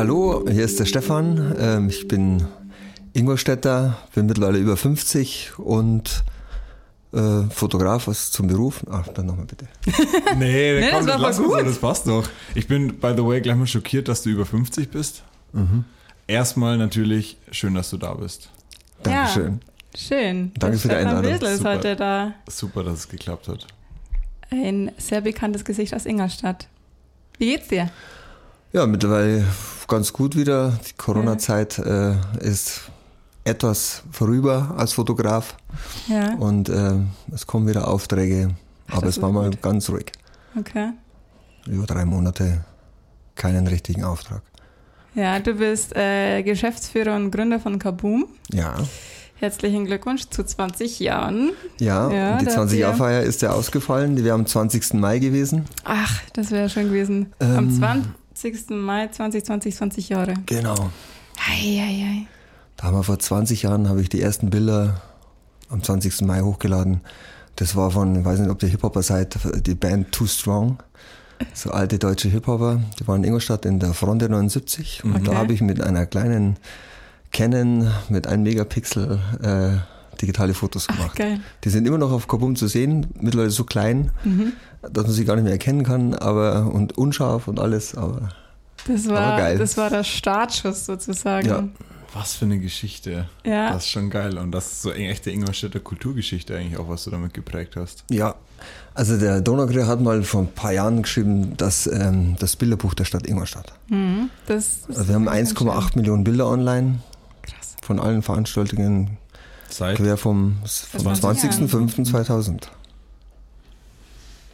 hallo, hier ist der Stefan. Ähm, ich bin Ingolstädter, bin mittlerweile über 50 und äh, Fotograf was zum Beruf. Ach, dann nochmal bitte. Nee, Nee, komm, das war lass so, gut. das passt doch. Ich bin, by the way, gleich mal schockiert, dass du über 50 bist. Mhm. Erstmal natürlich schön, dass du da bist. Dankeschön. Schön. Danke für die Einladung. Wesel ist Super. heute da. Super, dass es geklappt hat. Ein sehr bekanntes Gesicht aus Ingolstadt. Wie geht's dir? Ja, mittlerweile ganz gut wieder. Die Corona-Zeit äh, ist etwas vorüber als Fotograf Ja, und äh, es kommen wieder Aufträge. Aber es war mal gut. ganz ruhig. okay. Über drei Monate keinen richtigen Auftrag. Ja, du bist äh, Geschäftsführer und Gründer von Kaboom. Ja, Herzlichen Glückwunsch zu 20 Jahren. ja, Ja, die da habt 20-Jahr-Feier ist ja ausgefallen. Die wäre am 20. Mai gewesen. Ach, das wäre schön gewesen. Am Ähm. 20. Mai 2020, 20 Jahre. Genau. Eieiei. Da haben wir vor 20 Jahren habe ich die ersten Bilder am 20. Mai hochgeladen. Das war von, ich weiß nicht, ob ihr Hip-Hopper seid, die Band Too Strong. So alte deutsche Hip-Hopper. Die waren in Ingolstadt in der Fronte 79. Und da Okay. habe ich mit einer kleinen Canon mit einem Megapixel äh, digitale Fotos Ach, gemacht. geil. Die sind immer noch auf Kabum zu sehen, mittlerweile so klein, Mhm. Dass man sie gar nicht mehr erkennen kann, aber und unscharf und alles, aber Das Aber war, geil. das war der Startschuss sozusagen. Ja. Was für eine Geschichte. Ja. Das ist schon geil. Und das ist so eine echte Ingolstädter Kulturgeschichte eigentlich auch, was du damit geprägt hast. Ja, also der Donaugrier hat mal vor ein paar Jahren geschrieben, dass ähm, das Bilderbuch der Stadt Ingolstadt. Mhm. Das, das Also wir haben ist ganz 1,8 Millionen Bilder online. Krass. von allen Veranstaltungen Seit quer vom, vom 20 20.05.2000.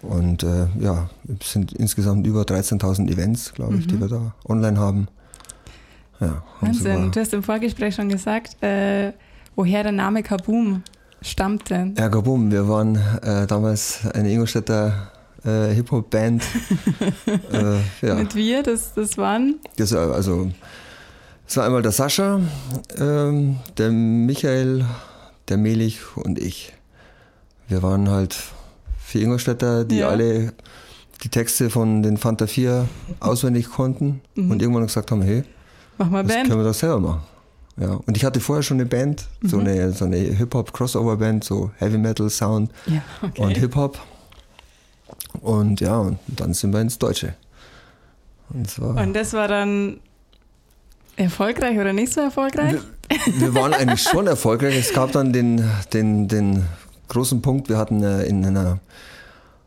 Und äh, ja, es sind insgesamt über 13.000 Events, glaube ich, die Mhm. wir da online haben. Ja, Wahnsinn. Du hast im Vorgespräch schon gesagt, äh, woher der Name Kaboom stammte. Ja, Gabum, wir waren äh, damals eine Ingolstädter äh, Hip-Hop-Band. äh, ja. Mit wir, das, das waren. Das, äh, also, es war einmal der Sascha, ähm, der Michael, der Melich und ich. Wir waren halt vier Ingolstädter, die Ja. alle die Texte von den Fanta 4 auswendig konnten Mhm. und irgendwann gesagt haben, hey, Mach mal das Band. können wir doch selber machen. Ja, und ich hatte vorher schon eine Band, so Mhm. eine, so eine Hip-Hop-Crossover-Band, so Heavy Metal Sound Ja, okay. und Hip-Hop. Und ja, und dann sind wir ins Deutsche. Und es war Und das war dann erfolgreich oder nicht so erfolgreich? Wir, wir waren eigentlich schon erfolgreich. Es gab dann den, den, den großen Punkt, wir hatten äh, in einer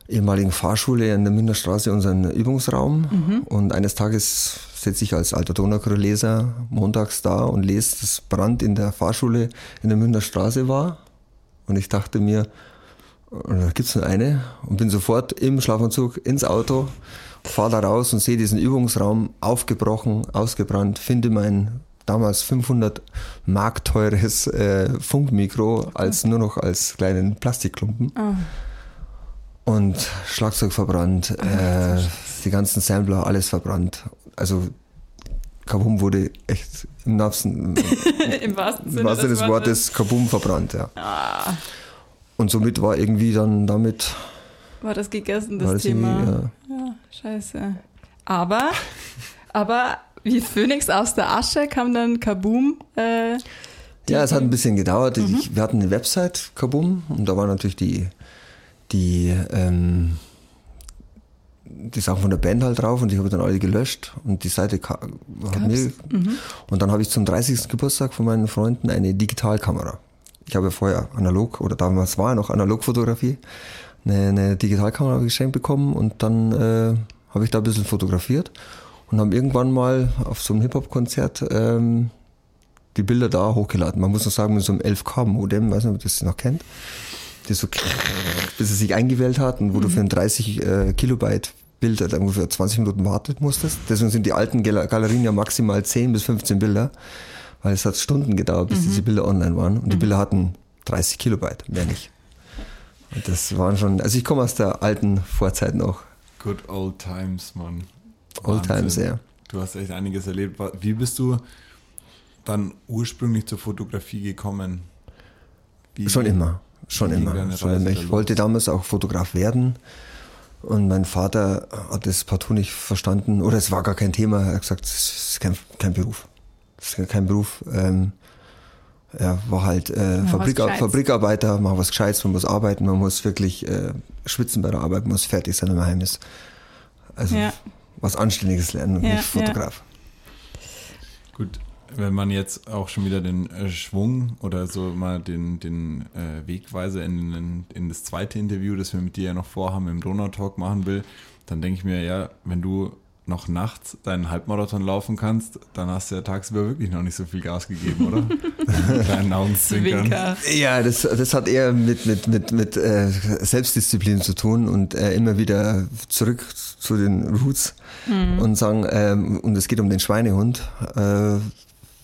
ehemaligen Fahrschule in der Münchner Straße unseren Übungsraum. Mhm. und eines Tages sitze ich als alter Donaukrew-Leser montags da und lese, dass Brand in der Fahrschule in der Münchner Straße war. Und ich dachte mir, da gibt's nur eine. Und bin sofort im Schlafanzug ins Auto, fahre da raus und sehe diesen Übungsraum aufgebrochen, ausgebrannt, finde mein damals 500 Mark teures äh, Funkmikro als nur noch als kleinen Plastikklumpen Ah, und Schlagzeug verbrannt, äh, die ganzen Sampler, alles verbrannt. Also Kabum wurde echt im wahrsten, Im wahrsten im Sinne wahrsten des des Wortes Kabum verbrannt, ja. Ah, Und somit war irgendwie dann damit war das gegessen, war das das Thema. irgendwie, Ja, scheiße. Aber, aber wie Phönix aus der Asche kam dann Kaboom. Äh, Ja, es hat ein bisschen gedauert. Mhm. Ich, wir hatten eine Website, Kabum, und da waren natürlich die, die, ähm, die Sachen von der Band halt drauf und ich habe dann alle gelöscht und die Seite hat mir, Mhm. und dann habe ich zum 30. Geburtstag von meinen Freunden eine Digitalkamera. Ich habe ja vorher analog, oder damals war ja noch Analogfotografie, eine, eine Digitalkamera geschenkt bekommen und dann äh, habe ich da ein bisschen fotografiert und haben irgendwann mal auf so einem Hip-Hop-Konzert ähm, die Bilder da hochgeladen. Man muss noch sagen, mit so einem 11K-Modem, weiß nicht, ob ihr das noch kennt, das so bis es sich eingewählt hat und wo du für ein 30 äh, Kilobyte Bild halt ungefähr 20 Minuten warten musstest. Deswegen sind die alten Gal- Galerien ja maximal 10 bis 15 Bilder, weil es hat Stunden gedauert, bis diese Bilder online waren. Und die Bilder hatten 30 Kilobyte, mehr nicht. Und das waren schon, also ich komme aus der alten Vorzeit noch. Good old times, Mann. Old Wahnsinn. Times, ja. Du hast echt einiges erlebt. Wie bist du dann ursprünglich zur Fotografie gekommen? Wie, Schon immer, schon immer. Schon immer. Ich wollte damals auch Fotograf werden. Und mein Vater hat das partout nicht verstanden, oder es war gar kein Thema. Er hat gesagt, es ist kein, kein Beruf. Es ist kein Beruf. Ähm, er war halt äh, Fabrik. Fabrikarbeiter, mach was Gescheites, man muss arbeiten, man muss wirklich äh, schwitzen bei der Arbeit, man muss fertig sein im Heimnis. Also Ja. Was Anständiges lernen und Ja, nicht Fotograf. Gut, wenn man jetzt auch schon wieder den äh, Schwung oder so mal den, den äh, Wegweiser in, in, in das zweite Interview, das wir mit dir ja noch vorhaben, im Donau-Talk machen will, dann denke ich mir, ja, wenn du noch nachts deinen Halbmarathon laufen kannst, dann hast du ja tagsüber wirklich noch nicht so viel Gas gegeben, oder? Deinen Augenzwinkern. Zwinker. Ja, das, das hat eher mit, mit, mit, mit äh, Selbstdisziplin zu tun und äh, immer wieder zurück zu den Roots und sagen, ähm, und es geht um den Schweinehund, äh,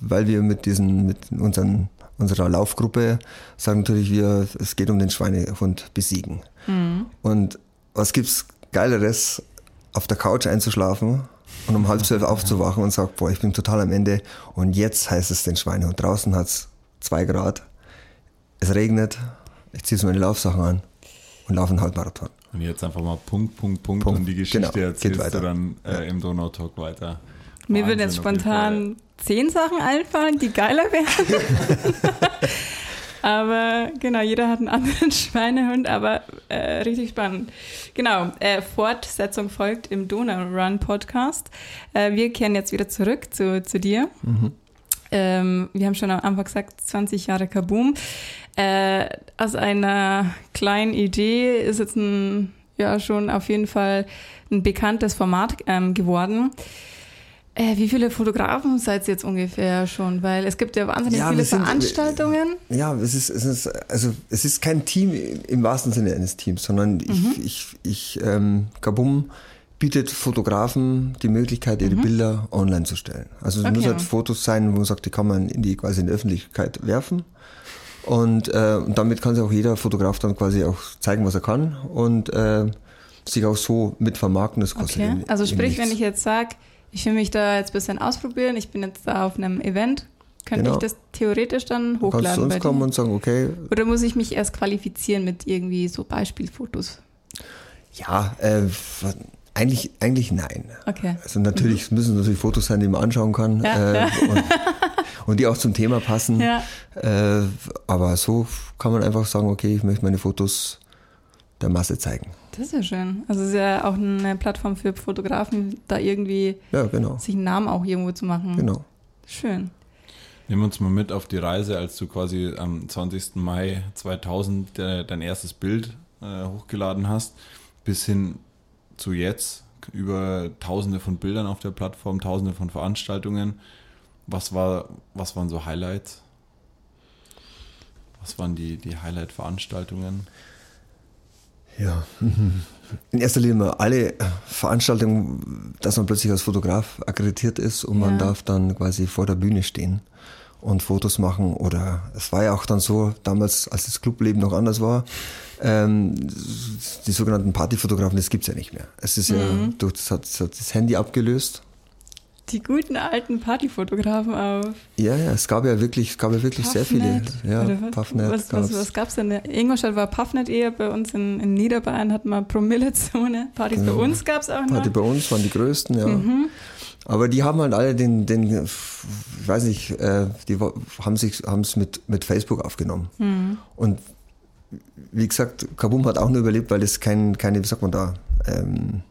weil wir mit diesen, mit unseren, unserer Laufgruppe sagen natürlich, wir, es geht um den Schweinehund besiegen. Und was gibt's Geileres, auf der Couch einzuschlafen und um halb zwölf aufzuwachen und sagt, boah, ich bin total am Ende und jetzt heißt es den Schweinehund. Draußen hat's zwei Grad, es regnet, ich ziehe so meine Laufsachen an und laufe einen Halbmarathon. Und jetzt einfach mal Punkt, Punkt, Punkt, Punkt. und die Geschichte Genau, geht erzählst weiter. du dann äh, im Donau-Talk weiter. Mir würden jetzt spontan zehn Sachen einfallen, die geiler wären. aber genau, jeder hat einen anderen Schweinehund, aber äh, richtig spannend. Genau, äh, Fortsetzung folgt im Donau Run Podcast. Äh, wir kehren jetzt wieder zurück zu, zu dir. Ähm, wir haben schon am Anfang gesagt, 20 Jahre Kaboom. Äh, aus einer kleinen Idee ist jetzt ein, ja, schon auf jeden Fall ein bekanntes Format ähm, geworden. Äh, wie viele Fotografen seid ihr jetzt ungefähr schon? Weil es gibt ja wahnsinnig Ja, viele sind- Veranstaltungen. Ja, es ist, es ist, also es ist kein Team im wahrsten Sinne eines Teams, sondern ich, ich, ich ähm, Kabum bietet Fotografen die Möglichkeit, ihre Bilder online zu stellen. Also es Okay. muss halt Fotos sein, wo man sagt, die kann man in die quasi in die Öffentlichkeit werfen. Und, äh, und damit kann sich auch jeder Fotograf dann quasi auch zeigen, was er kann und äh, sich auch so mit vermarkten. Das kostet Okay. Also ihm sprich, wenn ich jetzt sage, ich will mich da jetzt ein bisschen ausprobieren, ich bin jetzt da auf einem Event, könnte Genau. ich das theoretisch dann Du kannst zu hochladen uns kommen und sagen, okay, Oder muss ich mich erst qualifizieren mit irgendwie so Beispielfotos? ja, äh, eigentlich, eigentlich nein. Okay. Also natürlich es müssen natürlich Fotos sein, die man anschauen kann Mhm. Ja, äh, ja. Und, und die auch zum Thema passen. Ja. Äh, aber so kann man einfach sagen, okay, ich möchte meine Fotos der Masse zeigen. Das ist ja schön. Also es ist ja auch eine Plattform für Fotografen, da irgendwie Ja, genau. sich einen Namen auch irgendwo zu machen. Genau. Schön. Nimm uns mal mit auf die Reise, als du quasi am 20. Mai 2000 äh, dein erstes Bild äh, hochgeladen hast, bis hin zu jetzt. Über tausende von Bildern auf der Plattform, tausende von Veranstaltungen. Was, war, was waren so Highlights? Was waren die, die Highlight-Veranstaltungen? Ja. In erster Linie mal alle Veranstaltungen, dass man plötzlich als Fotograf akkreditiert ist und man Ja. darf dann quasi vor der Bühne stehen und Fotos machen. Oder es war ja auch dann so, damals, als das Clubleben noch anders war, ähm, die sogenannten Partyfotografen, das gibt's ja nicht mehr. Es ist ja, durch das hat, das hat das Handy abgelöst. Die guten alten Partyfotografen auf Ja, ja, es gab ja wirklich, es gab ja wirklich sehr viele. Puffnet, Ja? Puffnet Was, was, was gab es denn? In Ingolstadt war Puffnet eher, bei uns in, in Niederbayern hatten wir Promillezone. Partys bei Ja. uns gab es auch noch. Party bei uns waren die größten, ja. Mhm. Aber die haben halt alle den, den ich weiß nicht, äh, die haben sich haben es mit, mit Facebook aufgenommen. Mhm. Und wie gesagt, Kabum hat auch nur überlebt, weil es kein, keine, wie sagt man da, ähm,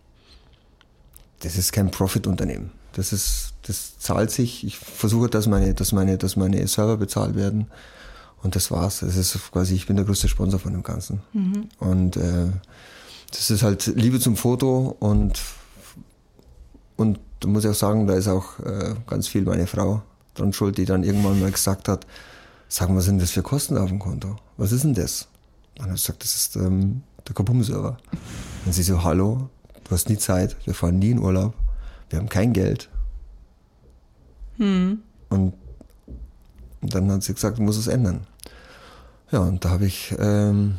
das ist kein Profit-Unternehmen. Das ist, das zahlt sich. Ich versuche, dass meine, dass meine, dass meine Server bezahlt werden. Und das war's. Das ist quasi, ich bin der größte Sponsor von dem Ganzen. Mhm. Und äh, das ist halt Liebe zum Foto und und da muss ich auch sagen, da ist auch äh, ganz viel meine Frau dran schuld, die dann irgendwann mal gesagt hat, sag mal, was sind das für Kosten auf dem Konto? Was ist denn das? Und er sagt, das ist ähm, der Kabum-Server. Und sie so, hallo, du hast nie Zeit, wir fahren nie in Urlaub, wir haben kein Geld. Hm. Und, dann hat sie gesagt, du musst es ändern. Ja, und da habe ich ähm,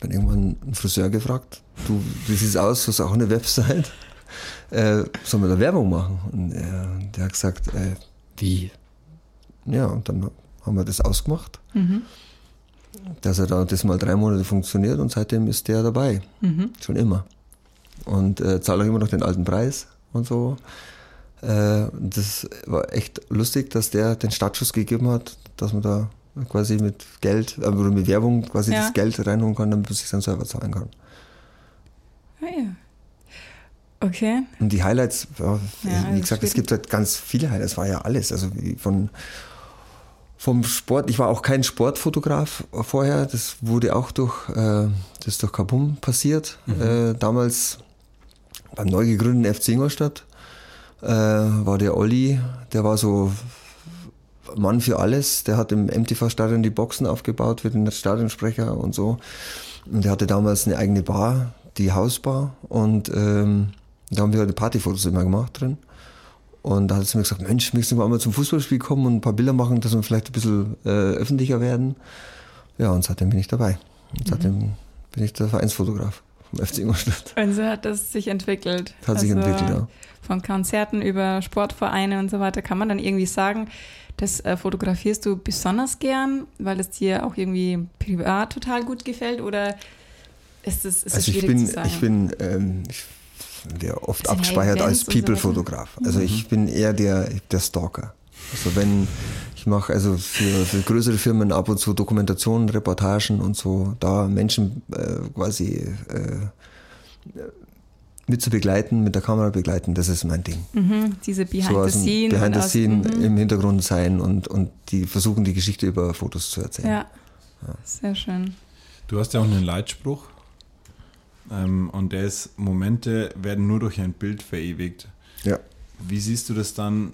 dann irgendwann einen Friseur gefragt, du, wie sieht's aus, du hast auch eine Website, äh, sollen wir da Werbung machen? Und er, der hat gesagt, äh, wie? Ja, und dann haben wir das ausgemacht. Mhm. dass er da das mal drei Monate funktioniert und seitdem ist der dabei. Mhm. Schon immer. Und äh, zahlt auch immer noch den alten Preis und so. Äh, das war echt lustig, dass der den Startschuss gegeben hat, dass man da quasi mit Geld, äh, oder mit Werbung quasi ja. das Geld reinholen kann, damit man sich seinen Server zahlen kann. Ah ja. Okay. Und die Highlights, ja, wie gesagt, es gibt halt ganz viele Highlights, war ja alles. Also von vom Sport, ich war auch kein Sportfotograf vorher, das wurde auch durch, äh, das durch Kabum passiert. Mhm. Äh, damals beim neu gegründeten FC Ingolstadt äh, war der Olli, der war so Mann für alles. Der hat im MTV-Stadion die Boxen aufgebaut für den Stadionsprecher und so. Und der hatte damals eine eigene Bar, die Hausbar. Und ähm, da haben wir halt Partyfotos immer gemacht drin. Und da hat sie mir gesagt, Mensch, möchtest du mal zum Fußballspiel kommen und ein paar Bilder machen, dass wir vielleicht ein bisschen äh, öffentlicher werden? Ja, und seitdem bin ich dabei. Und seitdem mhm. bin ich der Vereinsfotograf vom FC Ingolstadt. Und so hat das sich entwickelt. Hat also sich entwickelt, ja. Von Konzerten über Sportvereine und so weiter kann man dann irgendwie sagen, das äh, fotografierst du besonders gern, weil es dir auch irgendwie privat total gut gefällt oder ist es, ist also schwierig ich bin, zu sagen? Ich bin, ähm, ich werde oft abgespeichert als People-Fotograf. Also mhm. ich bin eher der, der Stalker. Also wenn ich mache also für, für größere Firmen ab und zu Dokumentationen, Reportagen und so, da Menschen äh, quasi äh, mit zu begleiten, mit der Kamera begleiten, das ist mein Ding. Mhm, diese Behind so the Scene. Behind the Scene mhm. im Hintergrund sein und, und die versuchen, die Geschichte über Fotos zu erzählen. Ja, ja. sehr schön. Du hast ja auch einen Leitspruch ähm, und der ist, Momente werden nur durch ein Bild verewigt. Ja. Wie siehst du das dann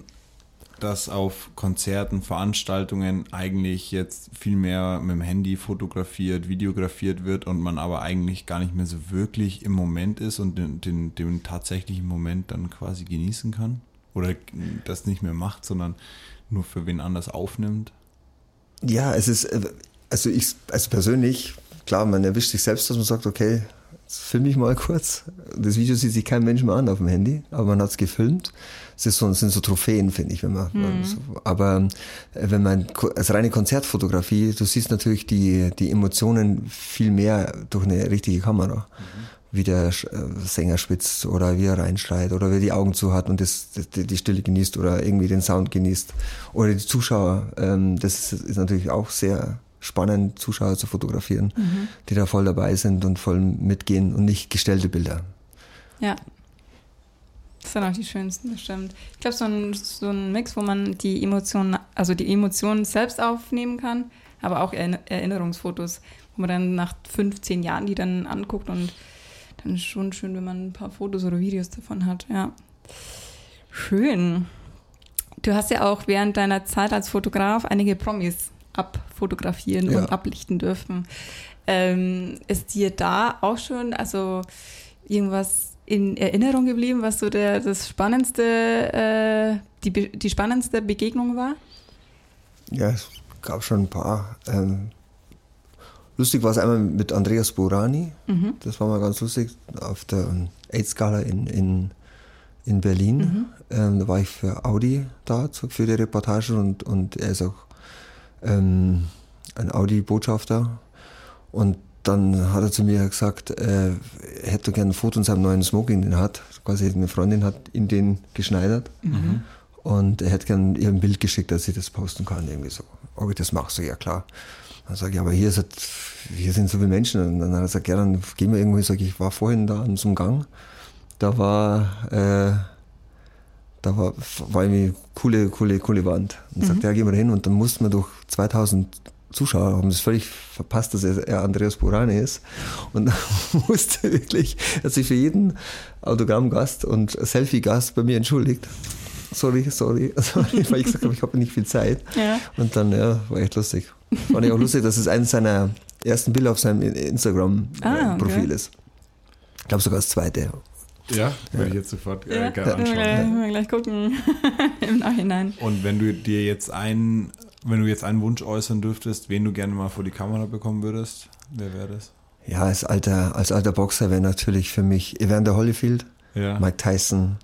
dass auf Konzerten, Veranstaltungen eigentlich jetzt viel mehr mit dem Handy fotografiert, videografiert wird und man aber eigentlich gar nicht mehr so wirklich im Moment ist und den, den, den tatsächlichen Moment dann quasi genießen kann? Oder das nicht mehr macht, sondern nur für wen anders aufnimmt? Ja, es ist, äh, also ich, also persönlich, klar, man erwischt sich selbst, dass man sagt, okay, filme ich mal kurz. Das Video sieht sich kein Mensch mehr an auf dem Handy, aber man hat es gefilmt. Es ist so, sind so Trophäen, finde ich. Wenn man, mhm. so, aber äh, wenn man als reine Konzertfotografie, du siehst natürlich die, die Emotionen viel mehr durch eine richtige Kamera. Mhm. Wie der äh, Sänger spitzt oder wie er reinschreit oder wie er die Augen zu hat und das, die, die Stille genießt oder irgendwie den Sound genießt. Oder die Zuschauer, ähm, das ist, ist natürlich auch sehr spannend, Zuschauer zu fotografieren, mhm. die da voll dabei sind und voll mitgehen und nicht gestellte Bilder. Ja. Das sind auch die schönsten, bestimmt. Ich glaube, so ein, so ein Mix, wo man die Emotionen, also die Emotionen selbst aufnehmen kann, aber auch Erinnerungsfotos, wo man dann nach 15 Jahren die dann anguckt und dann ist schon schön, wenn man ein paar Fotos oder Videos davon hat, ja. Schön. Du hast ja auch während deiner Zeit als Fotograf einige Promis abfotografieren ja. und ablichten dürfen. Ähm, ist dir da auch schon also irgendwas in Erinnerung geblieben, was so der, das spannendste, äh, die, die spannendste Begegnung war? Ja, es gab schon ein paar. Ähm, lustig war es einmal mit Andreas Borani. Mhm. Das war mal ganz lustig auf der AIDS-Skala in, in, in Berlin. Mhm. Ähm, da war ich für Audi da für die Reportage und, und er ist auch ähm, ein Audi-Botschafter. Und dann hat er zu mir gesagt, äh, er hätte gerne ein Foto in seinem neuen Smoking, den er hat. Quasi eine Freundin hat ihn den geschneidert. Mhm. Und er hätte gerne ihr ein Bild geschickt, dass ich das posten kann. Irgendwie so. Ob ich das mache, so ja klar. Dann sage ich, aber hier, ist, hier sind so viele Menschen. Und dann hat er gesagt, ja, dann gehen wir irgendwo. Ich sage, ich war vorhin da an so einem Gang. Da war äh, da war, war irgendwie coole, coole, coole Wand. Und mhm. sagte, ja, gehen wir hin. Und dann mussten wir durch 2000 Zuschauer, haben das völlig verpasst, dass er, Andreas Burane ist. Und musste wirklich, er hat sich für jeden Autogrammgast und Selfie-Gast bei mir entschuldigt. Sorry, sorry, sorry, weil ich gesagt habe, ich habe nicht viel Zeit. Ja. Und dann, ja, war echt lustig. Fand ich auch lustig, dass es eines seiner ersten Bilder auf seinem Instagram-Profil ah, okay. ist. Ich glaube sogar das zweite. Ja, würde ich jetzt sofort äh, ja, gerne anschauen. Wir, wir gleich gucken im Nachhinein. Und wenn du dir jetzt einen, wenn du jetzt einen Wunsch äußern dürftest, wen du gerne mal vor die Kamera bekommen würdest, wer wäre das? Ja, als alter, als alter Boxer wäre natürlich für mich Evander Holyfield, ja. Mike Tyson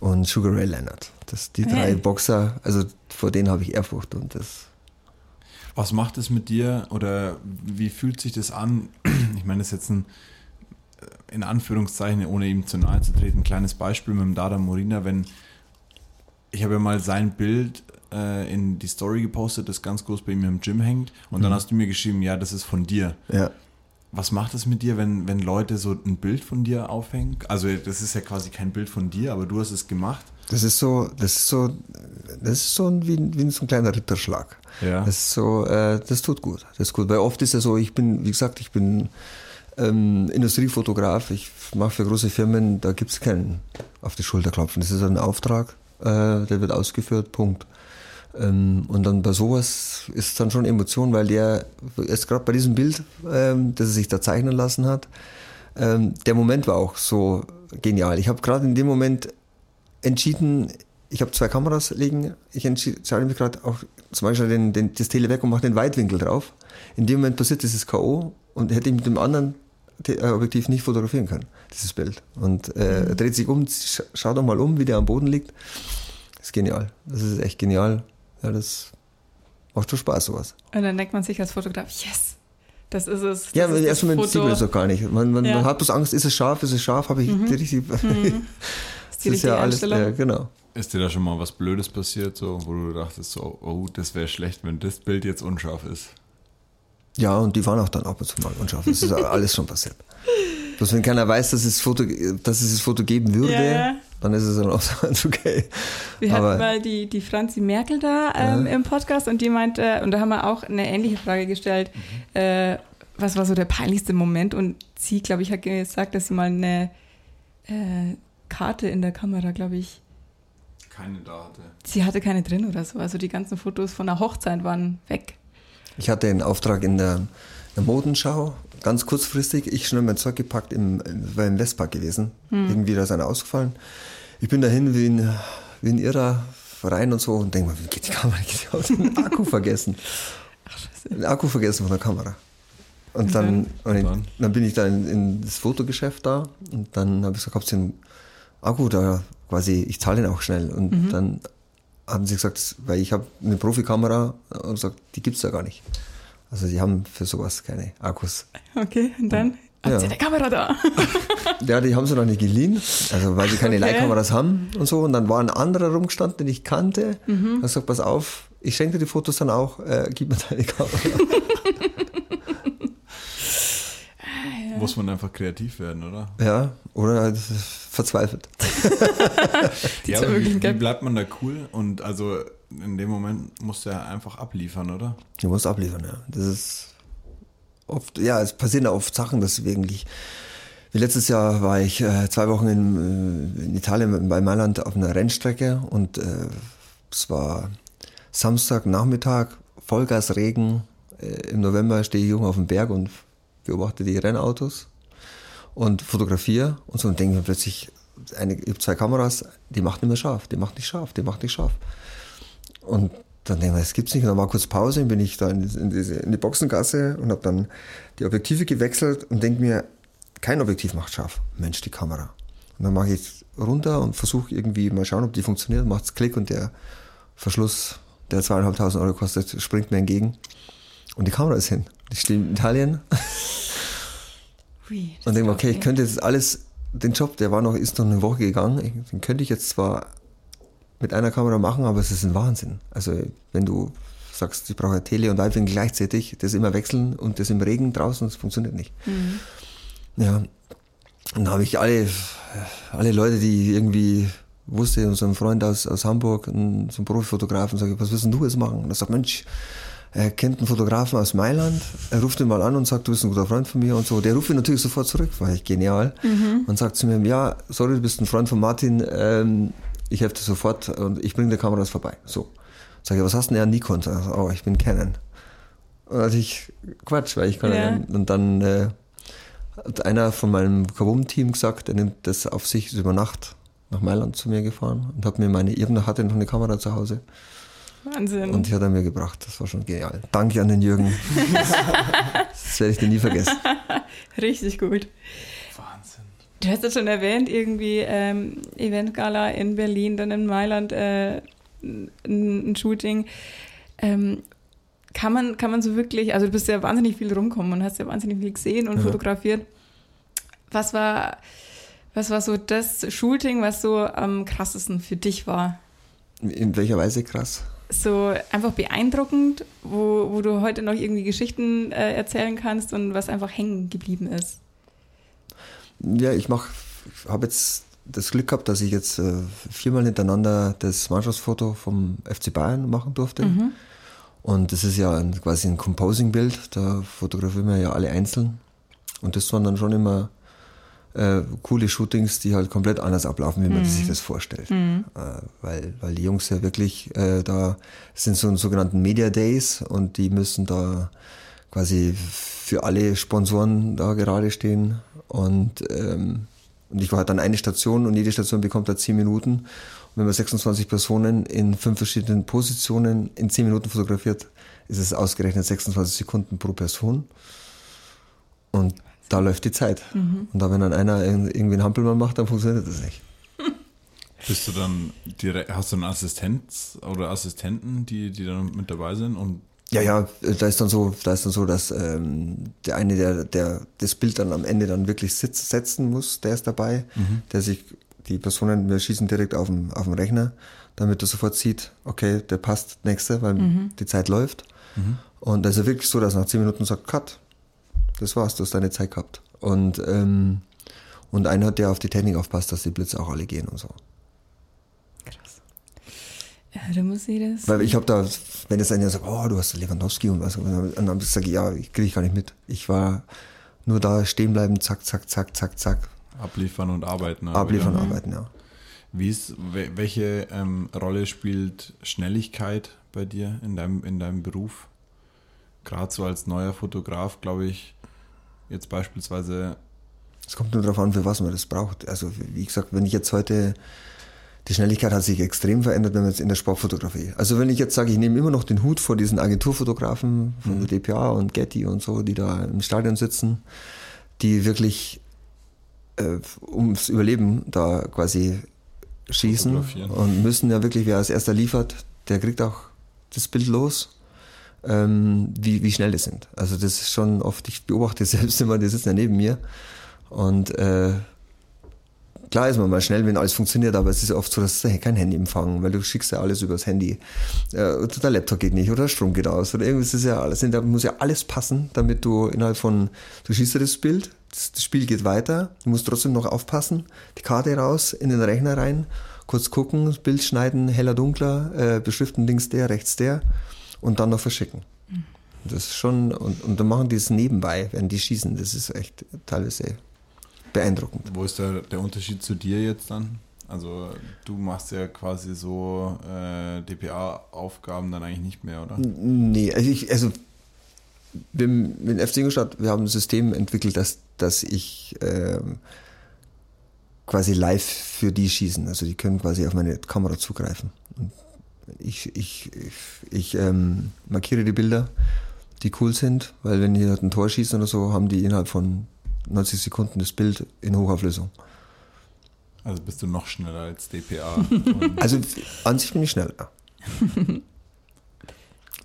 und Sugar Ray Leonard. Das die drei hey. Boxer, also vor denen habe ich Ehrfurcht und das Was macht es mit dir oder wie fühlt sich das an? Ich meine, das ist jetzt ein, in Anführungszeichen, ohne ihm zu nahe zu treten, ein kleines Beispiel mit dem Dada Morina, wenn ich habe ja mal sein Bild äh, in die Story gepostet, das ganz groß bei ihm im Gym hängt und mhm. dann hast du mir geschrieben, ja, das ist von dir. Ja. Was macht es mit dir, wenn, wenn Leute so ein Bild von dir aufhängen? Also das ist ja quasi kein Bild von dir, aber du hast es gemacht. Das ist so, das ist so, das ist so wie, wie so ein kleiner Ritterschlag. Ja. Das ist so, äh, das tut gut. Das ist gut. Weil oft ist ja so, ich bin, wie gesagt, ich bin ähm, Industriefotograf, ich mache für große Firmen, da gibt es keinen auf die Schulter klopfen. Das ist ein Auftrag, äh, der wird ausgeführt, Punkt. Ähm, und dann bei sowas ist dann schon Emotion, weil der, erst gerade bei diesem Bild, ähm, das er sich da zeichnen lassen hat, ähm, der Moment war auch so genial. Ich habe gerade in dem Moment entschieden, ich habe zwei Kameras liegen, ich entscheide mich gerade auch zum Beispiel den, den, das Tele weg und mache den Weitwinkel drauf. In dem Moment passiert dieses K.O. und hätte ich mit dem anderen äh, Objektiv nicht fotografieren können, dieses Bild. Und äh, er dreht sich um, schaut doch mal um, wie der am Boden liegt. Das ist genial. Das ist echt genial. Ja, das macht schon Spaß, sowas. Und dann denkt man sich als Fotograf, yes, das ist es. Das ja, ist erstmal sieht man das auch gar nicht. Man, man, ja. man, hat bloß Angst, ist es scharf, ist es scharf, habe ich mhm. die richtig. Mhm. das ist ja alles, ja, genau. Ist dir da schon mal was Blödes passiert, so, wo du dachtest, so, oh, das wäre schlecht, wenn das Bild jetzt unscharf ist? Ja, und die waren auch dann ab und zu mal unscharf. Das ist alles schon passiert. Bloß wenn keiner weiß, dass es, Foto, dass es das Foto geben würde, ja, dann ist es dann auch so okay. Wir Aber, hatten mal die, die Franzi Merkel da ähm, im Podcast und die meinte, und da haben wir auch eine ähnliche Frage gestellt, mhm. äh, was war so der peinlichste Moment? Und sie, glaube ich, hat gesagt, dass sie mal eine äh, Karte in der Kamera, glaube ich, keine da hatte. Sie hatte keine drin oder so. Also die ganzen Fotos von der Hochzeit waren weg. Ich hatte einen Auftrag in der, der Modenschau, ganz kurzfristig. Ich schnell mein Zeug gepackt, im, war im Westpark gewesen. Hm. Irgendwie da ist einer ausgefallen. Ich bin dahin wie ein, wie ein Irrer rein und so und denke mal, wie geht die Kamera? Geht die aus? Den Akku vergessen. Ach, scheiße. Den Akku vergessen von der Kamera. Und, dann, und dann? dann, bin ich da in, in, das Fotogeschäft da und dann habe ich gesagt, habt ihr einen Akku da quasi, ich zahle den auch schnell. Und mhm. dann haben sie gesagt, weil ich habe eine Profikamera und gesagt, die gibt es da gar nicht. Also die haben für sowas keine Akkus. Okay, und dann? Habt ja. ihr eine Kamera da? ja, die haben sie noch nicht geliehen, also weil sie keine okay. Leihkameras haben und so. Und dann war ein anderer rumgestanden, den ich kannte. Mhm. Er sagt, pass auf, ich schenke dir die Fotos dann auch, äh, gib mir deine Kamera. Muss man einfach kreativ werden, oder? Ja, oder halt verzweifelt. ja, wie, wie, bleibt man da cool? Und also in dem Moment musst du ja einfach abliefern, oder? Du musst abliefern, ja. Das ist oft, ja, es passieren oft Sachen, deswegen ich. Wie letztes Jahr war ich äh, zwei Wochen in, äh, in, Italien bei Mailand auf einer Rennstrecke und äh, es war Samstagnachmittag, Vollgasregen. Äh, Im November stehe ich jung auf dem Berg und beobachte die Rennautos und fotografiere und so und denke mir plötzlich, eine, ich habe zwei Kameras, die macht nicht mehr scharf, die macht nicht scharf, die macht nicht scharf. Und dann denke ich, das gibt's nicht. Und dann war kurz Pause, dann bin ich da in, in, diese, in die Boxengasse und habe dann die Objektive gewechselt und denke mir, kein Objektiv macht scharf. Mensch, die Kamera. Und dann mache ich runter und versuche irgendwie mal schauen, ob die funktioniert. Macht's Klick und der Verschluss, der zweieinhalbtausend Euro kostet, springt mir entgegen. Und die Kamera ist hin. Ich stehe in Italien. Ui, und denke, okay, ich könnte jetzt alles, den Job, der war noch, ist noch eine Woche gegangen, den könnte ich jetzt zwar mit einer Kamera machen, aber es ist ein Wahnsinn. Also wenn du sagst, ich brauche Tele und Weitwinkel gleichzeitig, das immer wechseln und das im Regen draußen, das funktioniert nicht. Mhm. Ja, und da habe ich alle, alle Leute, die irgendwie wusste, unseren Freund aus, aus Hamburg, so ein Profifotografen, sage ich, was willst du jetzt machen? Und er sagt, Mensch, er kennt einen Fotografen aus Mailand, er ruft ihn mal an und sagt, du bist ein guter Freund von mir und so. Der ruft ihn natürlich sofort zurück, war ich genial. Mhm. Und sagt zu mir, ja, sorry, du bist ein Freund von Martin, ähm, ich helfe dir sofort und ich bringe die Kameras vorbei. So. Sag ich, was hast du denn? Ja, Nikon. Sag ich, oh, ich bin Canon. Und also ich, Quatsch, weil ich kann ja. Und dann äh, hat einer von meinem Kabum-Team gesagt, er nimmt das auf sich, ist über Nacht nach Mailand zu mir gefahren und hat mir meine, ich hatte noch eine Kamera zu Hause Wahnsinn. Und die hat er mir gebracht. Das war schon genial. Danke an den Jürgen. das werde ich dir nie vergessen. Richtig gut. Du hast ja schon erwähnt, irgendwie ähm, Eventgala in Berlin, dann in Mailand äh, ein, ein Shooting. Ähm, kann man, kann man so wirklich, also du bist ja wahnsinnig viel rumkommen und hast ja wahnsinnig viel gesehen und ja. fotografiert. Was war, was war so das Shooting, was so am krassesten für dich war? In welcher Weise krass? So einfach beeindruckend, wo, wo du heute noch irgendwie Geschichten äh, erzählen kannst und was einfach hängen geblieben ist. Ja, ich mach, habe jetzt das Glück gehabt, dass ich jetzt äh, viermal hintereinander das Mannschaftsfoto vom FC Bayern machen durfte. Mhm. Und das ist ja ein, quasi ein Composing-Bild, da fotografieren wir ja alle einzeln. Und das waren dann schon immer äh, coole Shootings, die halt komplett anders ablaufen, wie man mhm. sich das vorstellt. Mhm. Äh, weil, weil die Jungs ja wirklich äh, da sind so sogenannten Media Days und die müssen da quasi für alle Sponsoren da gerade stehen. Und, ähm, und ich war halt dann eine Station und jede Station bekommt da zehn Minuten wenn man 26 Personen in fünf verschiedenen Positionen in 10 Minuten fotografiert, ist es ausgerechnet 26 Sekunden pro Person. Und da läuft die Zeit. Mhm. Und da, wenn dann einer irgendwie einen Hampelmann macht, dann funktioniert das nicht. Bist du dann direkt, hast du einen Assistenz oder Assistenten, die, die dann mit dabei sind und ja, ja, da ist dann so, da ist dann so, dass ähm, der eine, der, der das Bild dann am Ende dann wirklich sitz, setzen muss, der ist dabei, mhm. der sich die Personen, wir schießen direkt auf dem, auf dem Rechner, damit du sofort siehst, okay, der passt, nächste, weil mhm. die Zeit läuft. Mhm. Und da ist ja wirklich so, dass nach zehn Minuten sagt, Cut, das war's, du hast deine Zeit gehabt. Und, ähm, und einer hat, der auf die Technik aufpasst, dass die Blitze auch alle gehen und so. Ja, da muss ich das. Weil ich habe da, wenn jetzt einer sagt, oh, du hast Lewandowski und was, und dann sage ich, ja, ich kriege ich gar nicht mit. Ich war nur da stehen bleiben, zack, zack, zack, zack, zack. Abliefern und arbeiten. Abliefern und arbeiten, ja. Wie ist, welche ähm, Rolle spielt Schnelligkeit bei dir in deinem, in deinem Beruf? Gerade so als neuer Fotograf, glaube ich, jetzt beispielsweise. Es kommt nur darauf an, für was man das braucht. Also, wie gesagt, wenn ich jetzt heute, die Schnelligkeit hat sich extrem verändert, wenn man jetzt in der Sportfotografie. Also, wenn ich jetzt sage, ich nehme immer noch den Hut vor diesen Agenturfotografen von mhm. der DPA und Getty und so, die da im Stadion sitzen, die wirklich äh, ums Überleben da quasi schießen und müssen ja wirklich, wer als erster liefert, der kriegt auch das Bild los, ähm, wie, wie schnell die sind. Also das ist schon oft, ich beobachte selbst immer, die sitzen ja neben mir und äh, klar ist man mal schnell, wenn alles funktioniert, aber es ist oft so, dass du kein Handy empfangen, weil du schickst ja alles übers Handy. Äh, der Laptop geht nicht oder der Strom geht aus oder irgendwas ist ja alles, da muss ja alles passen, damit du innerhalb von, du schießt ja das Bild, das Spiel geht weiter, du musst trotzdem noch aufpassen, die Karte raus, in den Rechner rein, kurz gucken, das Bild schneiden, heller, dunkler, äh, beschriften links der, rechts der und dann noch verschicken. Mhm. Das ist schon, und, und dann machen die es nebenbei, wenn die schießen, das ist echt teilweise beeindruckend. Wo ist der, der Unterschied zu dir jetzt dann? Also du machst ja quasi so äh, DPA-Aufgaben dann eigentlich nicht mehr, oder? Nee, also, ich, also wir, mit FC Ingolstadt, wir haben ein System entwickelt, dass, dass ich ähm, quasi live für die schießen. Also die können quasi auf meine Kamera zugreifen. Und ich, ich, ich, ich ähm, markiere die Bilder, die cool sind, weil wenn die halt ein Tor schießen oder so, haben die innerhalb von 90 Sekunden das Bild in Hochauflösung. Also bist du noch schneller als DPA? also an sich bin ich schneller.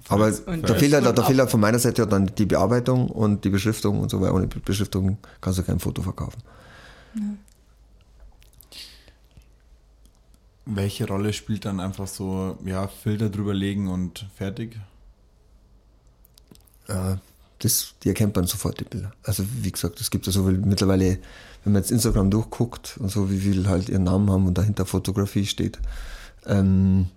Aber der Fehler, der, der Fehler von meiner Seite dann die Bearbeitung und die Beschriftung und so, weil ohne Beschriftung kannst du kein Foto verkaufen. Ja. Welche Rolle spielt dann einfach so, ja, Filter drüberlegen und fertig? Ja, das, die erkennt man sofort, die Bilder. Also wie gesagt, es gibt ja so viel, mittlerweile, wenn man jetzt Instagram durchguckt und so, wie viel halt ihren Namen haben und dahinter Fotografie steht, ähm,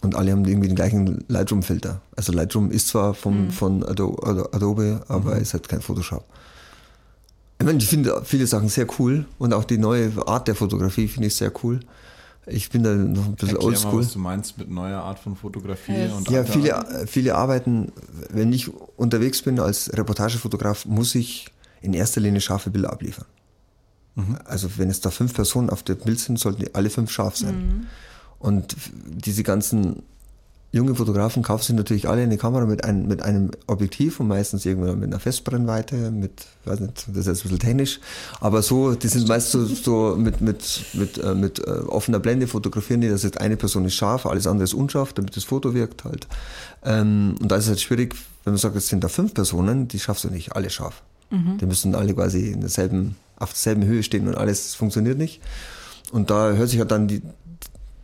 und alle haben irgendwie den gleichen Lightroom-Filter. Also Lightroom ist zwar vom, mhm. von Adobe, Adobe aber mhm. ist halt kein Photoshop. Ich meine, ich finde viele Sachen sehr cool und auch die neue Art der Fotografie finde ich sehr cool. Ich bin da noch ein bisschen Erklär oldschool. Mal, was du meinst mit neuer Art von Fotografie. Yes. Und ja, viele, viele arbeiten, wenn ich unterwegs bin als Reportagefotograf, muss ich in erster Linie scharfe Bilder abliefern. Mhm. Also wenn es da fünf Personen auf dem Bild sind, sollten die alle fünf scharf sein. Mhm. Und diese ganzen junge Fotografen kaufen sich natürlich alle eine Kamera mit, ein, mit einem Objektiv und meistens irgendwann mit einer Festbrennweite, mit, weiß nicht, das ist jetzt ein bisschen technisch, aber so, die sind meist so, so mit, mit, mit, äh, mit äh, offener Blende fotografieren die, dass jetzt eine Person ist scharf, alles andere ist unscharf, damit das Foto wirkt halt. Ähm, und da ist es halt schwierig, wenn man sagt, es sind da fünf Personen, die schaffst du nicht, alle scharf. Mhm. Die müssen alle quasi in derselben, auf derselben Höhe stehen und alles funktioniert nicht. Und da hört sich halt dann die,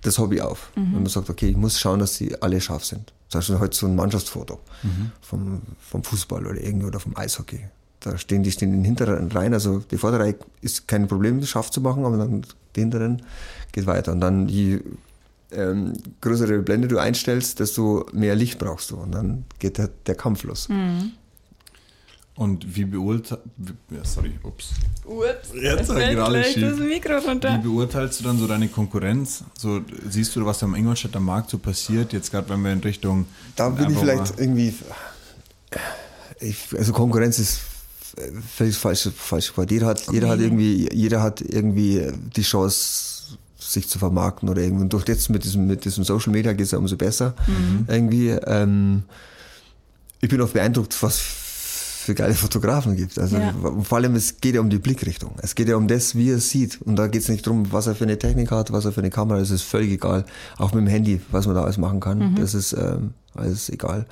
das Hobby auf. Mhm. Wenn man sagt, okay, ich muss schauen, dass sie alle scharf sind. Zum Beispiel heute so ein Mannschaftsfoto mhm. vom, vom Fußball oder irgendwie oder vom Eishockey. Da stehen die stehen in den hinteren Reihen, also die Vorderreihe ist kein Problem, das scharf zu machen, aber dann die hinteren geht weiter. Und dann je ähm, größere Blende du einstellst, desto mehr Licht brauchst du. Und dann geht der, der Kampf los. Mhm. Und wie beurteilst ja, sorry, ups. Ups, jetzt gerade das Mikro runter. Wie beurteilst du dann so deine Konkurrenz? So siehst du, was am Ingolstädter Markt so passiert, jetzt gerade wenn wir in Richtung Da bin ich vielleicht irgendwie ich, also Konkurrenz ist völlig falsch falsch Wort. Jeder hat okay. jeder hat irgendwie jeder hat irgendwie die Chance sich zu vermarkten oder irgendwie und durch jetzt mit diesem mit diesem Social Media geht es ja umso besser mhm. irgendwie ähm, ich bin oft beeindruckt, was für geile Fotografen gibt. Also ja. vor allem, es geht ja um die Blickrichtung. Es geht ja um das, wie er sieht. Und da geht es nicht darum, was er für eine Technik hat, was er für eine Kamera, das ist völlig egal. Auch mit dem Handy, was man da alles machen kann, mhm. das ist ähm, alles egal.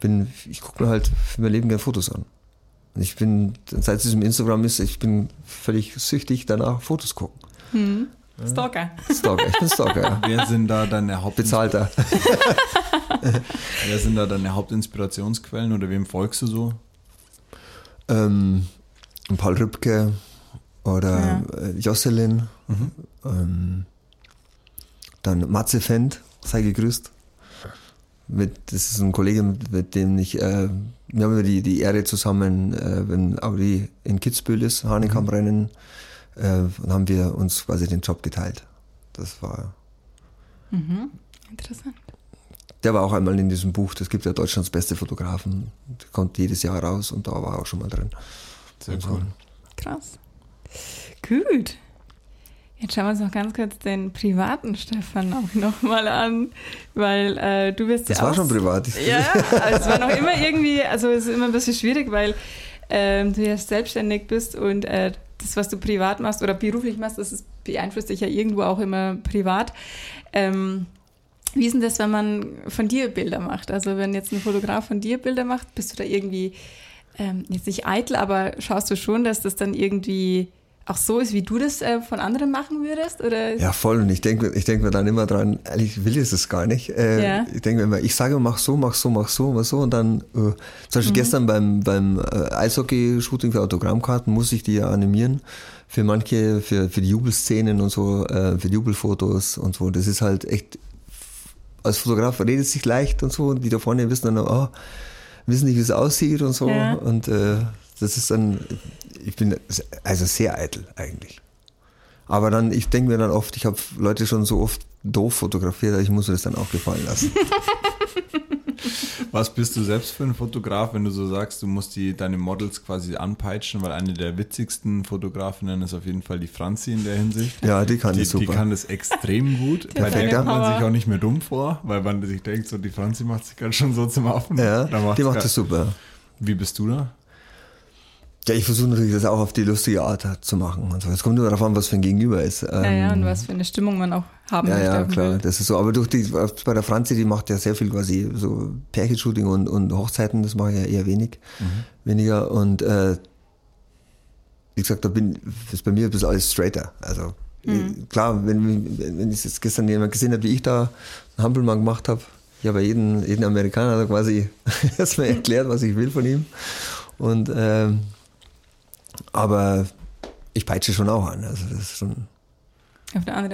Bin, ich gucke mir halt für mein Leben gerne Fotos an. Und ich bin, seit es im Instagram ist, ich bin völlig süchtig danach, Fotos gucken. Mhm. Stalker. Stalker, ich bin Stalker, ja. Wer sind da deine Haupt Bezahlter. Wer sind da deine Hauptinspirationsquellen oder wem folgst du so? Ähm, Paul Rübke oder ja. Äh, Jocelyn, mhm. ähm, dann Matze Fendt, sei gegrüßt. Mit, das ist ein Kollege, mit dem ich, äh, wir haben immer die, die Ehre zusammen, äh, wenn Audi in Kitzbühel ist, Hanekamp-Rennen, äh, haben wir uns quasi den Job geteilt. Das war. Mhm. Interessant. Der war auch einmal in diesem Buch, das gibt ja Deutschlands beste Fotografen. Der kommt jedes Jahr raus und da war er auch schon mal drin. Sehr cool. Krass. Gut. Jetzt schauen wir uns noch ganz kurz den privaten Stefan auch nochmal an, weil äh, du bist das ja. Das war schon privat. Ja, also es war noch immer irgendwie, also es ist immer ein bisschen schwierig, weil ähm, du ja selbstständig bist und äh, das, was du privat machst oder beruflich machst, das ist, beeinflusst dich ja irgendwo auch immer privat. Ähm, wie ist denn das, wenn man von dir Bilder macht? Also wenn jetzt ein Fotograf von dir Bilder macht, bist du da irgendwie ähm, jetzt nicht eitel, aber schaust du schon, dass das dann irgendwie auch so ist, wie du das äh, von anderen machen würdest? Oder? Ja, voll. Und ich denke ich denk mir dann immer dran, ehrlich will ich es gar nicht. Äh, ja. Ich denke immer, ich sage, mach so, mach so, mach so, mach so. Und dann, äh, zum Beispiel mhm. gestern beim, beim äh, Eishockey-Shooting für Autogrammkarten muss ich die ja animieren. Für manche, für, für die Jubelszenen und so, äh, für die Jubelfotos und so. Das ist halt echt als Fotograf redet sich leicht und so und die da vorne wissen dann, oh, wissen nicht, wie es aussieht und so. Ja. Und äh, das ist dann, ich bin also sehr eitel eigentlich. Aber dann, ich denke mir dann oft, ich habe Leute schon so oft doof fotografiert, ich muss mir das dann auch gefallen lassen. Was bist du selbst für ein Fotograf, wenn du so sagst, du musst die, deine Models quasi anpeitschen, weil eine der witzigsten Fotografinnen ist auf jeden Fall die Franzi in der Hinsicht. Ja, die kann die, das super. Die kann das extrem gut. Bei der kommt man sich auch nicht mehr dumm vor, weil man sich denkt, so die Franzi macht sich gerade schon so zum Affen. Ja, die macht das super. Wie bist du da? Ja, ich versuche natürlich das auch auf die lustige Art zu machen. Und so. Es kommt nur darauf an, was für ein Gegenüber ist. Ja, ja, und ähm, was für eine Stimmung man auch haben ja, möchte. Ja, klar, das ist so. Aber durch die, bei der Franzi, die macht ja sehr viel quasi so Pärchenshooting und, und Hochzeiten, das mache ich ja eher wenig, mhm. weniger. Und äh, wie gesagt, da bin ist bei mir ein bisschen alles straighter. Also mhm. klar, wenn, wenn ich jetzt gestern jemand gesehen habe, wie ich da einen Hampelmann gemacht habe, ich habe jeden, jeden Amerikaner quasi erstmal erklärt, was ich will von ihm. Und ähm, aber ich peitsche schon auch an. Also das ist schon.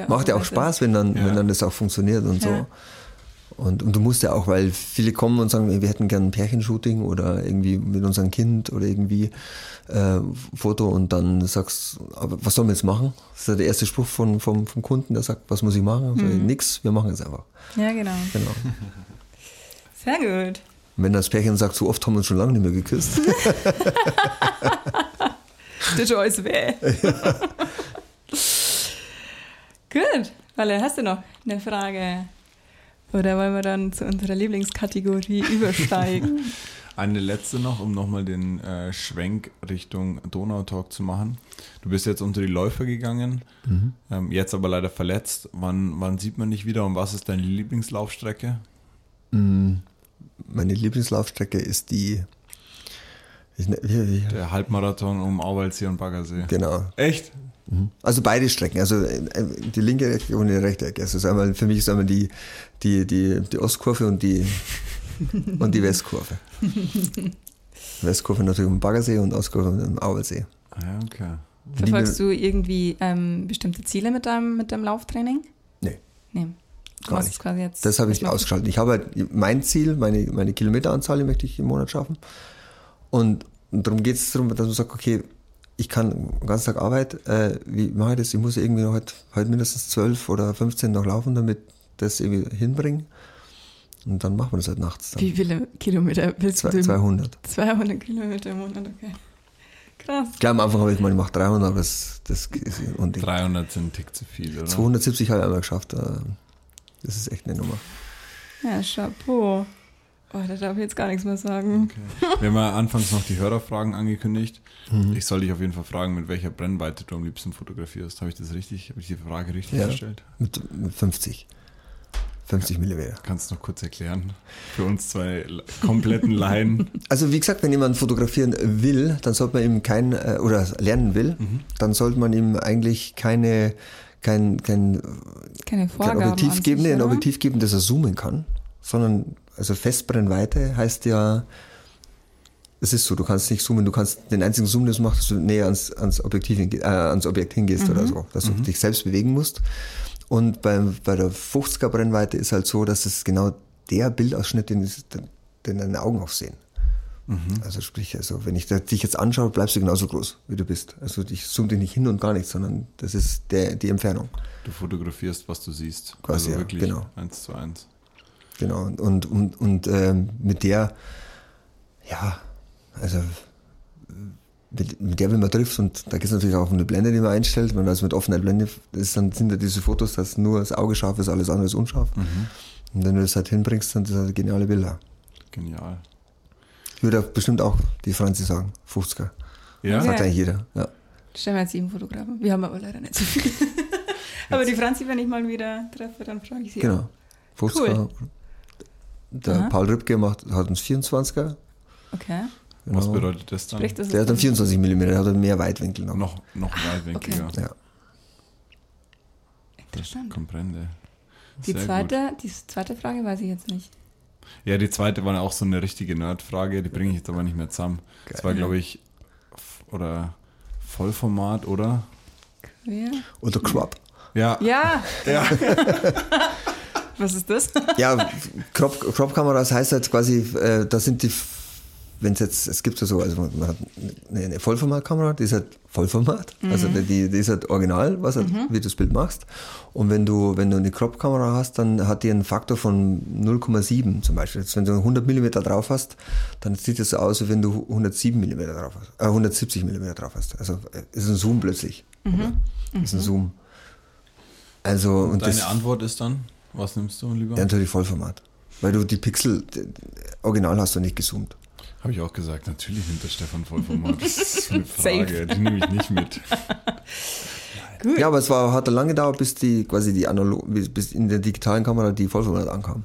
macht ja auch Spaß, wenn dann, ja. wenn dann das auch funktioniert und ja. so. Und, und du musst ja auch, weil viele kommen und sagen, wir hätten gern ein Pärchenshooting oder irgendwie mit unserem Kind oder irgendwie äh, Foto und dann sagst aber was sollen wir jetzt machen? Das ist ja der erste Spruch von, vom, vom Kunden, der sagt, was muss ich machen? Mhm. Nix, wir machen es einfach. Ja, genau. genau. Sehr gut. Und wenn das Pärchen sagt, so oft haben wir uns schon lange nicht mehr geküsst. Das ist alles weh. Gut, Walle, hast du noch eine Frage? Oder wollen wir dann zu unserer Lieblingskategorie übersteigen? Eine letzte noch, um nochmal den äh, Schwenk Richtung Donautalk zu machen. Du bist jetzt unter die Läufer gegangen, mhm. ähm, jetzt aber leider verletzt. Wann, wann sieht man dich wieder und was ist deine Lieblingslaufstrecke? Mhm. Meine Lieblingslaufstrecke ist die. Wie, wie, Der Halbmarathon um Auwaldsee und Baggersee. Genau. Echt? Mhm. Also beide Strecken, also äh, die linke Ecke und die rechte Ecke. Also einmal, für mich ist einmal die, die, die, die Ostkurve und die, und die Westkurve. Westkurve natürlich im Baggersee und Ostkurve im Auersee. Ah, ja, okay. Verfolgst du irgendwie ähm, bestimmte Ziele mit deinem, mit deinem Lauftraining? Nee. Nee. Du Gar nicht. Quasi jetzt das habe ich ausgeschaltet. Ich habe halt mein Ziel, meine, meine Kilometeranzahl, die möchte ich im Monat schaffen. Und, und darum geht es darum, dass man sagt, okay, ich kann den ganzen Tag Arbeit, äh, wie mache ich das? Ich muss irgendwie noch heute, heute mindestens 12 oder 15 noch laufen, damit das irgendwie hinbringen. Und dann machen wir das halt nachts. Dann. Wie viele Kilometer willst du? 200. 200 Kilometer im Monat, okay. Krass. Klar, am Anfang habe ich mal gemacht 300, aber das, das ist unding. 300 sind ein Tick zu viel, oder? 270 habe ich einmal geschafft. Äh, das ist echt eine Nummer. Ja, Chapeau. Oh, da darf ich jetzt gar nichts mehr sagen. Okay. Wir haben ja anfangs noch die Hörerfragen angekündigt. Mhm. Ich soll dich auf jeden Fall fragen, mit welcher Brennweite du am liebsten fotografierst. Habe ich das richtig, habe ich die Frage richtig ja, gestellt? Mit, mit 50. 50 mm. Kannst du noch kurz erklären? Für uns zwei kompletten Laien. Also wie gesagt, wenn jemand fotografieren will, dann sollte man ihm kein, äh, oder lernen will, mhm. dann sollte man ihm eigentlich keine, kein, kein, keine kein Objektiv geben, sich, ein Objektiv geben, das er zoomen kann, sondern also Festbrennweite heißt ja, es ist so, du kannst nicht zoomen, du kannst den einzigen Zoom, den du machst, dass du näher ans, ans, Objektiv, äh, ans Objekt hingehst mhm. oder so, dass du mhm. dich selbst bewegen musst. Und beim, bei der 50er Brennweite ist halt so, dass es genau der Bildausschnitt, den, den deine Augen auch sehen. Mhm. Also sprich, also wenn ich dich jetzt anschaue, bleibst du genauso groß, wie du bist. Also ich zoome dich nicht hin und gar nicht, sondern das ist der, die Entfernung. Du fotografierst, was du siehst. Quasi, also wirklich ja, genau. eins zu eins. Genau, und, und, und ähm, mit der, ja, also mit, mit der, wenn man trifft, und da geht es natürlich auch um eine Blende, die man einstellt, wenn man also mit offener Blende ist, dann sind ja diese Fotos, dass nur das Auge scharf ist, alles andere ist unscharf. Mhm. Und wenn du das halt hinbringst, dann sind das halt geniale Bilder. Genial. Ich würde bestimmt auch die Franzi sagen, 50er. Ja? Sagt eigentlich jeder, ja. Stellen wir jetzt sieben Fotografen. Wir haben aber leider nicht so viele. aber die Franzi, wenn ich mal wieder treffe, dann frage ich sie Genau. Auch. 50er. Cool. Der Aha. Paul Rübke macht, hat uns 24er. Okay. Genau. Was bedeutet das dann? Sprich, das der hat dann 24 mm, der hat mehr Weitwinkel noch. Noch, noch weitwinkliger. Okay. Ja. Interessant. Comprende. Die zweite, die zweite Frage weiß ich jetzt nicht. Ja, die zweite war auch so eine richtige Nerd-Frage, die bringe ich jetzt aber nicht mehr zusammen. Geil. Das war, glaube ich, oder Vollformat, oder? Quer. Oder Crop. Ja. Ja. ja. Was ist das? ja, Crop-Kameras heißt halt quasi, äh, da sind die wenn es jetzt, es gibt ja so, also man hat eine Vollformatkamera, die ist halt Vollformat, mhm. also die, die ist halt original, was halt, mhm. wie du das Bild machst. Und wenn du, wenn du eine Crop-Kamera hast, dann hat die einen Faktor von 0,7 zum Beispiel. Jetzt, wenn du 100 mm drauf hast, dann sieht es so aus, wie wenn du 107 mm drauf hast, äh, 170 mm drauf hast. Also äh, ist ein Zoom plötzlich. Mhm. Ist ein mhm. Zoom. Also, und, und deine das, Antwort ist dann, was nimmst du lieber? Ja, natürlich Vollformat. Weil du die Pixel, original hast du nicht gezoomt. Habe ich auch gesagt, natürlich nimmt der Stefan Vollformat. Das ist eine Frage, die nehme ich nicht mit. Gut. Ja, aber es war, hat lange gedauert, bis die quasi die analog, bis in der digitalen Kamera die Vollformat ankam.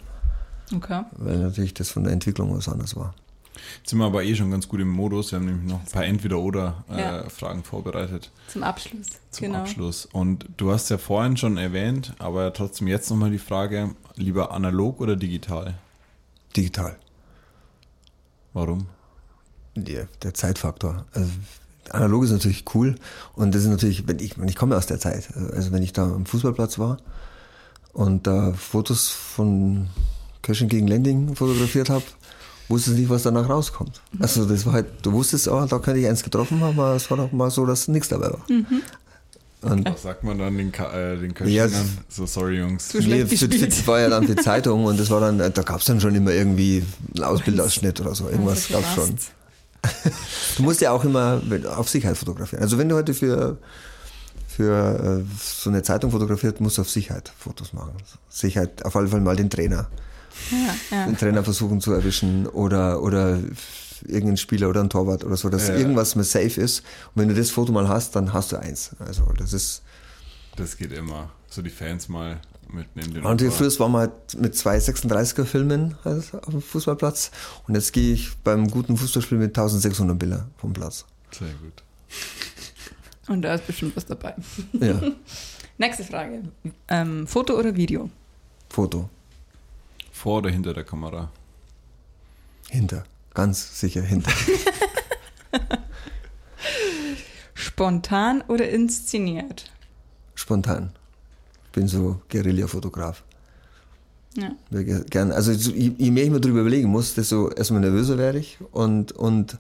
Okay. Weil natürlich das von der Entwicklung was anderes war. Jetzt sind wir aber eh schon ganz gut im Modus. Wir haben nämlich noch ein paar Entweder-Oder-Fragen äh, vorbereitet. Zum Abschluss. Zum genau. Abschluss. Und du hast ja vorhin schon erwähnt, aber trotzdem jetzt nochmal die Frage: lieber analog oder digital? Digital. Warum? Der, der Zeitfaktor. Also, analog ist natürlich cool und das ist natürlich, wenn ich, ich komme aus der Zeit, also wenn ich da am Fußballplatz war und da Fotos von Köschen gegen Lending fotografiert habe, wusste ich nicht, was danach rauskommt. Mhm. Also das war halt, du wusstest, oh, da könnte ich eins getroffen haben, aber es war doch mal so, dass nichts dabei war. Mhm. Und Was sagt man dann den, äh, den Köchen ja? So, sorry Jungs. Zu nee, für, für, war ja dann die Zeitung und das war dann, da gab es dann schon immer irgendwie einen Ausbildausschnitt oder so. Irgendwas gab es schon. du musst ja auch immer auf Sicherheit fotografieren. Also wenn du heute für, für äh, so eine Zeitung fotografiert, muss auf Sicherheit Fotos machen. Sicherheit, auf alle Fall mal den Trainer. Ja, ja. Den Trainer versuchen zu erwischen oder, oder irgendein Spieler oder ein Torwart oder so, dass ja. irgendwas mal safe ist. Und wenn du das Foto mal hast, dann hast du eins. Also das ist. Das geht immer. So die Fans mal mitnehmen. Und früher waren wir halt mit zwei 36er Filmen also auf dem Fußballplatz und jetzt gehe ich beim guten Fußballspiel mit 1600 Bilder vom Platz. Sehr gut. Und da ist bestimmt was dabei. Ja. Nächste Frage. Ähm, Foto oder Video? Foto. Vor oder hinter der Kamera? Hinter. Ganz sicher hinter. Spontan oder inszeniert? Spontan. Bin so Guerilla-Fotograf. Ja. Gern, also je, je mehr ich mir darüber überlegen muss, desto erstmal nervöser werde ich und, und,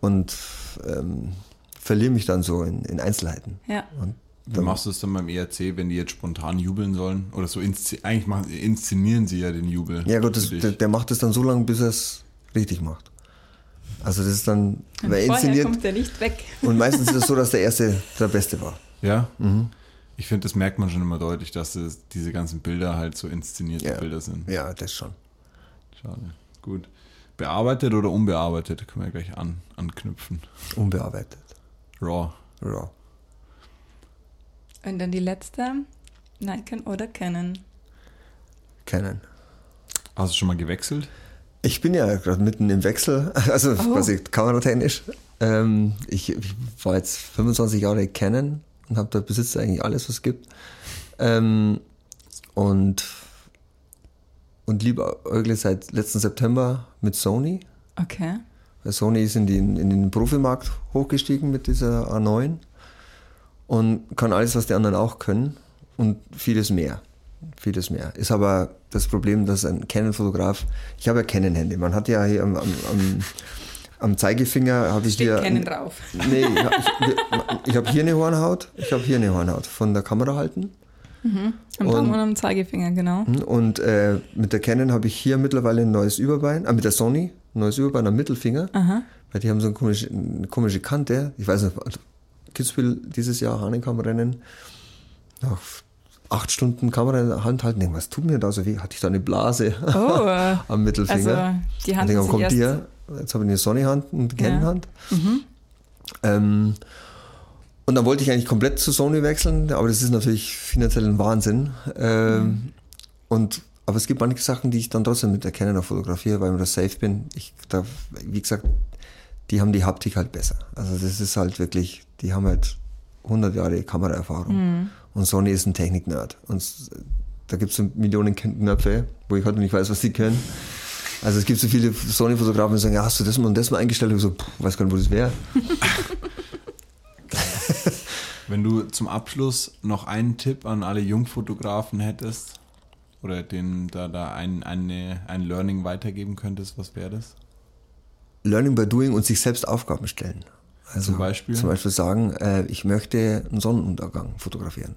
und ähm, verliere mich dann so in, in Einzelheiten. Ja. Und Wie machst du es dann beim ERC, wenn die jetzt spontan jubeln sollen? Oder so, eigentlich machen, inszenieren sie ja den Jubel. Ja gut, das, der, der, macht es dann so lange, bis er es richtig macht. Also das ist dann, und wer inszeniert. kommt der nicht weg. Und meistens ist es so, dass der Erste der Beste war. Ja? Mhm. Ich finde, das merkt man schon immer deutlich, dass es, diese ganzen Bilder halt so inszenierte ja. Bilder sind. Ja, das schon. Schade. Gut. Bearbeitet oder unbearbeitet? Können wir gleich an, anknüpfen. Unbearbeitet. Raw. Raw. Und dann die letzte. Nikon oder Canon? Canon. Hast du schon mal gewechselt? Ich bin ja gerade mitten im Wechsel, also oh. quasi kameratechnisch. Ähm, ich, ich, war jetzt 25 Jahre Canon und habe da besitzt eigentlich alles, was es gibt. Ähm, und und liebe Eugle seit letzten September mit Sony. Okay. Sony ist in den, in den Profimarkt hochgestiegen mit dieser A9 und kann alles, was die anderen auch können und vieles mehr. Vieles mehr. Ist aber das Problem, dass ein Canon-Fotograf, ich habe ja Canon-Handy, man hat ja hier am, am, am, am Zeigefinger habe ich hier. Canon drauf. Nee, ich, ich, ich habe hier eine Hornhaut, ich habe hier eine Hornhaut von der Kamera halten. Mhm. Am Daumen und am Zeigefinger, genau. Und äh, mit der Canon habe ich hier mittlerweile ein neues Überbein, äh, mit der Sony neues Überbein am Mittelfinger, Aha. weil die haben so eine komische, eine komische Kante. Ich weiß nicht, Kitzbühel dieses Jahr Hahnenkamm-Rennen, nach acht Stunden Kamera in der Hand halten, denke, was tut mir da so weh? Hatte ich da eine Blase oh, am Mittelfinger? Also die Hand denke, kommt die her? Jetzt habe ich eine Sony-Hand und eine Canon-Hand. Mhm. Ähm, und dann wollte ich eigentlich komplett zu Sony wechseln, aber das ist natürlich finanziell ein Wahnsinn. Ähm, mhm. Und aber es gibt manche Sachen, die ich dann trotzdem mit der Canon fotografiere, weil ich da safe bin. Ich, da, wie gesagt, die haben die Haptik halt besser. Also das ist halt wirklich, die haben halt 100 Jahre Kameraerfahrung. Mhm. Und Sony ist ein Technik-Nerd. Und da gibt es so Millionen Knöpfe, wo ich heute nicht weiß, was die können. Also es gibt so viele Sony-Fotografen, die sagen, ja, hast du das mal und das mal eingestellt? Und ich so, pff, weiß gar nicht, wo das wäre. Wenn du zum Abschluss noch einen Tipp an alle Jungfotografen hättest, oder den da, da ein, eine, ein Learning weitergeben könntest, was wäre das? Learning by Doing und sich selbst Aufgaben stellen. Also zum Beispiel? Zum Beispiel sagen, äh, ich möchte einen Sonnenuntergang fotografieren.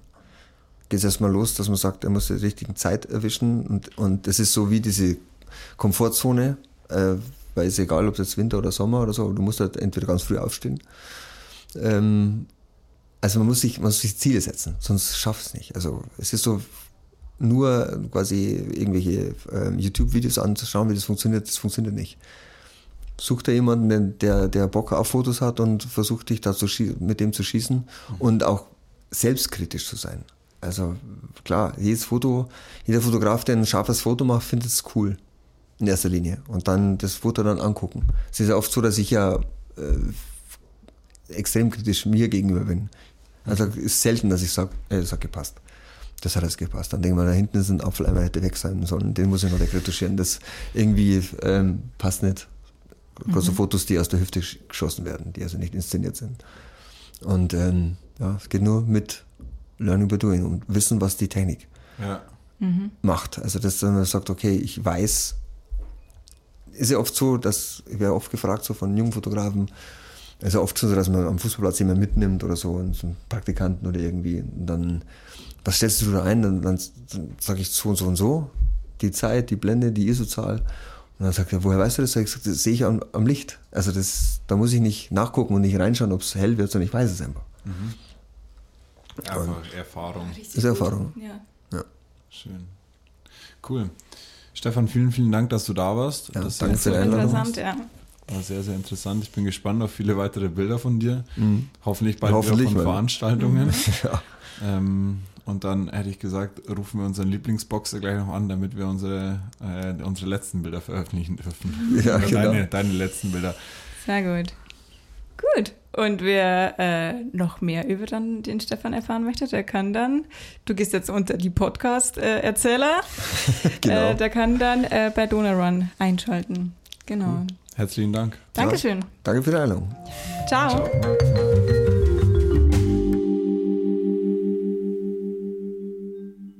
Geht es erstmal los, dass man sagt, er muss die richtige Zeit erwischen und, und das ist so wie diese Komfortzone, äh, weil es egal, ob es jetzt Winter oder Sommer oder so, du musst halt entweder ganz früh aufstehen. Ähm, also man muss sich, man muss sich Ziele setzen, sonst schafft es nicht. Also es ist so, nur quasi irgendwelche äh, YouTube-Videos anzuschauen, wie das funktioniert, das funktioniert nicht. Such da jemanden, der, der Bock auf Fotos hat und versucht dich da zu mit dem zu schießen mhm. und auch selbstkritisch zu sein. Also klar, jedes Foto, jeder Fotograf, der ein scharfes Foto macht, findet es cool. In erster Linie. Und dann das Foto dann angucken. Es ist ja oft so, dass ich ja äh, extrem kritisch mir gegenüber bin. Also ist selten, dass ich sage, äh, das hat gepasst das hat jetzt gepasst. Dann denken wir, da hinten ist ein Apfel, einmal hätte weg sein sollen, den muss ich noch retuschieren. Das irgendwie ähm, passt nicht. Mhm. So Fotos, die aus der Hüfte geschossen werden, die also nicht inszeniert sind. Und ähm, ja, es geht nur mit Learning by Doing und wissen, was die Technik ja. mhm. macht. Also, dass man sagt, okay, ich weiß, ist ja oft so, dass, ich werde oft gefragt, so von jungen Fotografen, es ist ja oft so, dass man am Fußballplatz jemanden mitnimmt oder so, so einen Praktikanten oder irgendwie, und dann was stellst du da ein? Dann, dann, dann sage ich so und so und so, die Zeit, die Blende, die ISO-Zahl. Und dann sagt er, woher weißt du das? Ich sag, das sehe ich am, am, Licht. Also das, da muss ich nicht nachgucken und nicht reinschauen, ob es hell wird, sondern ich weiß es einfach. Mhm. Einfach Erfahrung. Das ist Erfahrung. Ja. Ja. Schön. Cool. Stefan, vielen, vielen Dank, dass du da warst. Ja, das danke ist für die Einladung. Interessant, ja. war sehr, sehr interessant. Ich bin gespannt auf viele weitere Bilder von dir. Mhm. Hoffentlich bald Hoffentlich, wieder von Veranstaltungen. Ja. Ähm, und dann hätte ich gesagt, rufen wir unseren Lieblingsboxer gleich noch an, damit wir unsere, äh, unsere letzten Bilder veröffentlichen dürfen. Ja, genau. deine, deine letzten Bilder. Sehr gut. Gut. Und wer äh, noch mehr über dann den Stefan erfahren möchte, der kann dann, du gehst jetzt unter die Podcast-Erzähler, Genau. äh, der kann dann äh, bei Donarun einschalten. Genau. Herzlichen Dank. Dankeschön. Danke für die Einladung. Ciao. Ciao.